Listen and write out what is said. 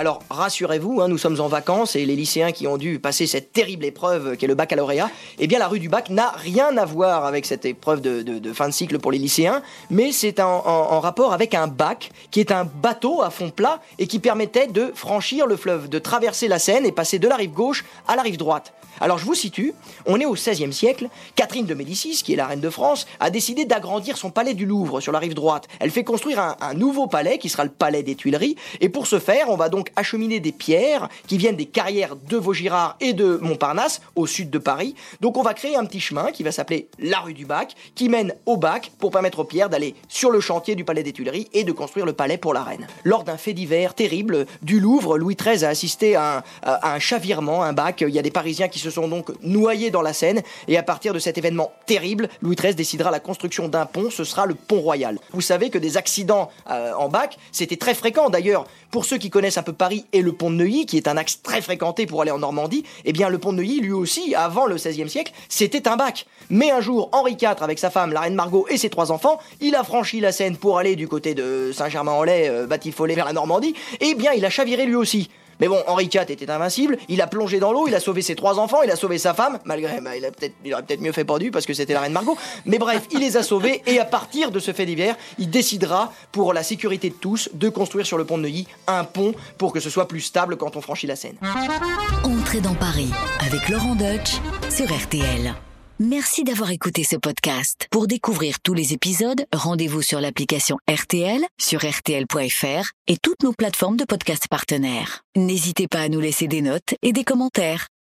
Alors rassurez-vous, hein, nous sommes en vacances et les lycéens qui ont dû passer cette terrible épreuve qu'est le baccalauréat, eh bien la rue du bac n'a rien à voir avec cette épreuve de, fin de cycle pour les lycéens, mais c'est en, rapport avec un bac qui est un bateau à fond plat et qui permettait de franchir le fleuve, de traverser la Seine et passer de la rive gauche à la rive droite. Alors je vous situe, on est au XVIe siècle, Catherine de Médicis, qui est la reine de France, a décidé d'agrandir son palais du Louvre sur la rive droite. Elle fait construire un nouveau palais qui sera le palais des Tuileries, et pour ce faire, on va donc acheminer des pierres qui viennent des carrières de Vaugirard et de Montparnasse, au sud de Paris. Donc on va créer un petit chemin qui va s'appeler la rue du Bac, qui mène au bac pour permettre aux pierres d'aller sur le chantier du palais des Tuileries et de construire le palais pour la reine. Lors d'un fait divers terrible du Louvre, Louis XIII a assisté à un, chavirement, un bac. Il y a des Parisiens qui se sont donc noyés dans la Seine. Et à partir de cet événement terrible, Louis XIII décidera la construction d'un pont. Ce sera le pont royal. Vous savez que des accidents euh, en bac, c'était très fréquent. D'ailleurs, pour ceux qui connaissent un peu Paris et le pont de Neuilly, qui est un axe très fréquenté pour aller en Normandie, eh bien le pont de Neuilly, lui aussi, avant le XVIe siècle, c'était un bac. Mais un jour, Henri IV, avec sa femme, la reine Margot et ses trois enfants, il a franchi la Seine pour aller du côté de Saint-Germain-en-Laye, euh, Batifollet, vers la Normandie. Eh bien, il a chaviré lui aussi. Mais bon, Henri IV était invincible, il a plongé dans l'eau, il a sauvé ses trois enfants, il a sauvé sa femme, malgré, bah, il, a aurait peut-être mieux fait pendu parce que c'était la reine Margot. Mais bref, il les a sauvés et à partir de ce fait divers, il décidera, pour la sécurité de tous, de construire sur le pont de Neuilly un pont pour que ce soit plus stable quand on franchit la Seine. Entrez dans Paris avec Laurent Deutsch sur RTL. Merci d'avoir écouté ce podcast. Pour découvrir tous les épisodes, rendez-vous sur l'application RTL, sur RTL.fr et toutes nos plateformes de podcast partenaires. N'hésitez pas à nous laisser des notes et des commentaires.